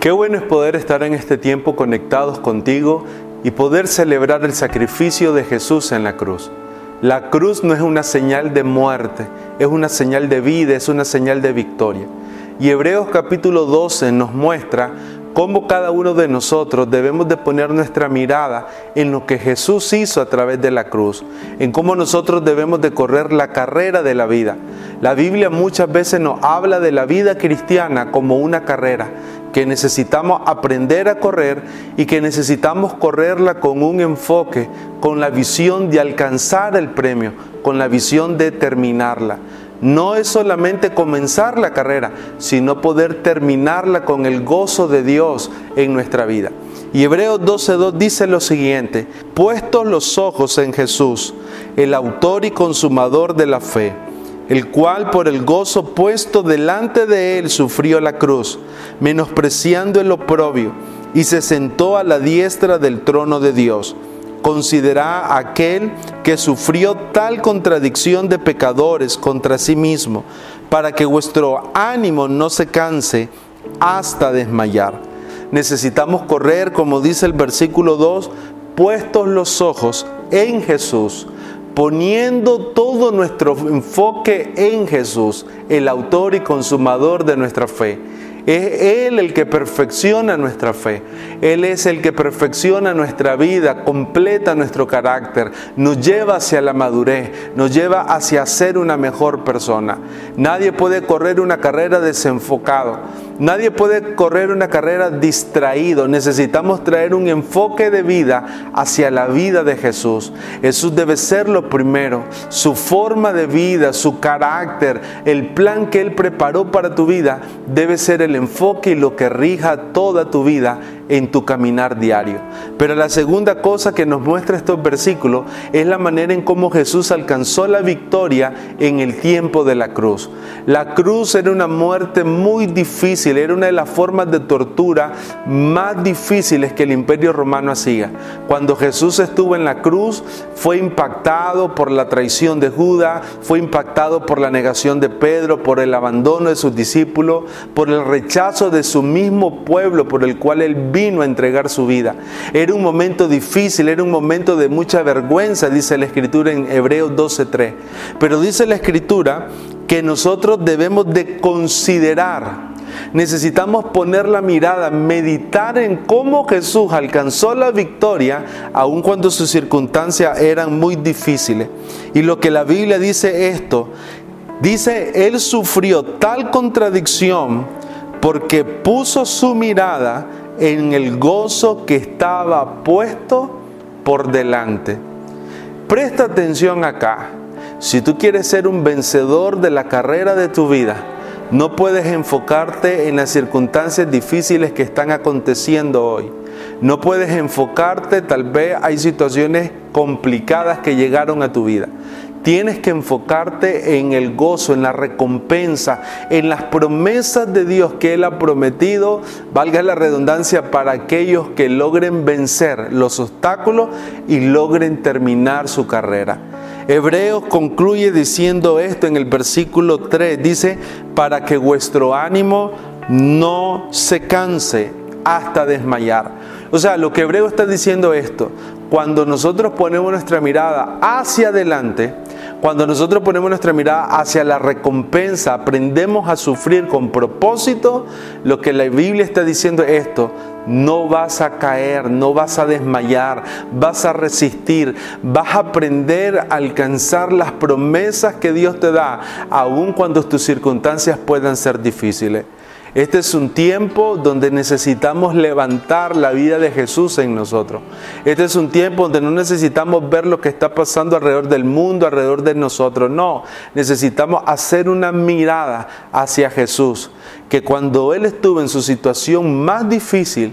Qué bueno es poder estar en este tiempo conectados contigo y poder celebrar el sacrificio de Jesús en la cruz. La cruz no es una señal de muerte, es una señal de vida, es una señal de victoria. Y Hebreos capítulo 12 nos muestra cómo cada uno de nosotros debemos de poner nuestra mirada en lo que Jesús hizo a través de la cruz, en cómo nosotros debemos de correr la carrera de la vida. La Biblia muchas veces nos habla de la vida cristiana como una carrera, que necesitamos aprender a correr y que necesitamos correrla con un enfoque, con la visión de alcanzar el premio, con la visión de terminarla no es solamente comenzar la carrera, sino poder terminarla con el gozo de Dios en nuestra vida. Y Hebreos 12.2 dice lo siguiente, puestos los ojos en Jesús, el autor y consumador de la fe, el cual por el gozo puesto delante de él sufrió la cruz, menospreciando el oprobio, y se sentó a la diestra del trono de Dios Considera aquel que sufrió tal contradicción de pecadores contra sí mismo, para que vuestro ánimo no se canse hasta desmayar. Necesitamos correr, como dice el versículo 2, puestos los ojos en Jesús, poniendo todo nuestro enfoque en Jesús, el autor y consumador de nuestra fe es Él el que perfecciona nuestra fe. Él es el que perfecciona nuestra vida, completa nuestro carácter, nos lleva hacia la madurez, nos lleva hacia ser una mejor persona. Nadie puede correr una carrera desenfocado. Nadie puede correr una carrera distraído. Necesitamos traer un enfoque de vida hacia la vida de Jesús. Jesús debe ser lo primero. Su forma de vida, su carácter, el plan que Él preparó para tu vida debe ser el enfoque y lo que rija toda tu vida en tu caminar diario. Pero la segunda cosa que nos muestra estos versículos es la manera en cómo Jesús alcanzó la victoria en el tiempo de la cruz. La cruz era una muerte muy difícil, era una de las formas de tortura más difíciles que el imperio romano hacía. Cuando Jesús estuvo en la cruz, fue impactado por la traición de Judas, fue impactado por la negación de Pedro, por el abandono de sus discípulos, por el rechazo de su mismo pueblo por el cual él vino a entregar su vida. Era un momento difícil, era un momento de mucha vergüenza, dice la escritura en Hebreos 12:3. Pero dice la escritura que nosotros debemos de considerar necesitamos poner la mirada, meditar en cómo Jesús alcanzó la victoria, aun cuando sus circunstancias eran muy difíciles. Y lo que la Biblia dice esto, dice, Él sufrió tal contradicción porque puso su mirada en el gozo que estaba puesto por delante. Presta atención acá. Si tú quieres ser un vencedor de la carrera de tu vida, no puedes enfocarte en las circunstancias difíciles que están aconteciendo hoy. No puedes enfocarte, tal vez hay situaciones complicadas que llegaron a tu vida. Tienes que enfocarte en el gozo, en la recompensa, en las promesas de Dios que Él ha prometido, valga la redundancia, para aquellos que logren vencer los obstáculos y logren terminar su carrera. Hebreos concluye diciendo esto en el versículo 3, dice, para que vuestro ánimo no se canse hasta desmayar. O sea, lo que Hebreo está diciendo esto, cuando nosotros ponemos nuestra mirada hacia adelante, cuando nosotros ponemos nuestra mirada hacia la recompensa, aprendemos a sufrir con propósito, lo que la Biblia está diciendo es esto, no vas a caer, no vas a desmayar, vas a resistir, vas a aprender a alcanzar las promesas que Dios te da, aun cuando tus circunstancias puedan ser difíciles. Este es un tiempo donde necesitamos levantar la vida de Jesús en nosotros. Este es un tiempo donde no necesitamos ver lo que está pasando alrededor del mundo, alrededor de nosotros. No, necesitamos hacer una mirada hacia Jesús. Que cuando Él estuvo en su situación más difícil,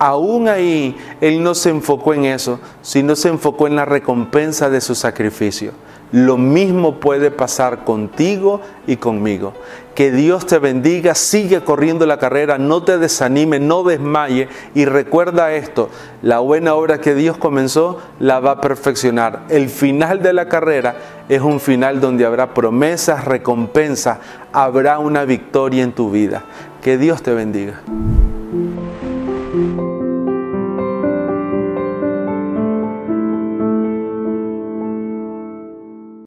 aún ahí Él no se enfocó en eso, sino se enfocó en la recompensa de su sacrificio. Lo mismo puede pasar contigo y conmigo. Que Dios te bendiga, sigue corriendo la carrera, no te desanime, no desmaye y recuerda esto, la buena obra que Dios comenzó la va a perfeccionar. El final de la carrera es un final donde habrá promesas, recompensas, habrá una victoria en tu vida. Que Dios te bendiga.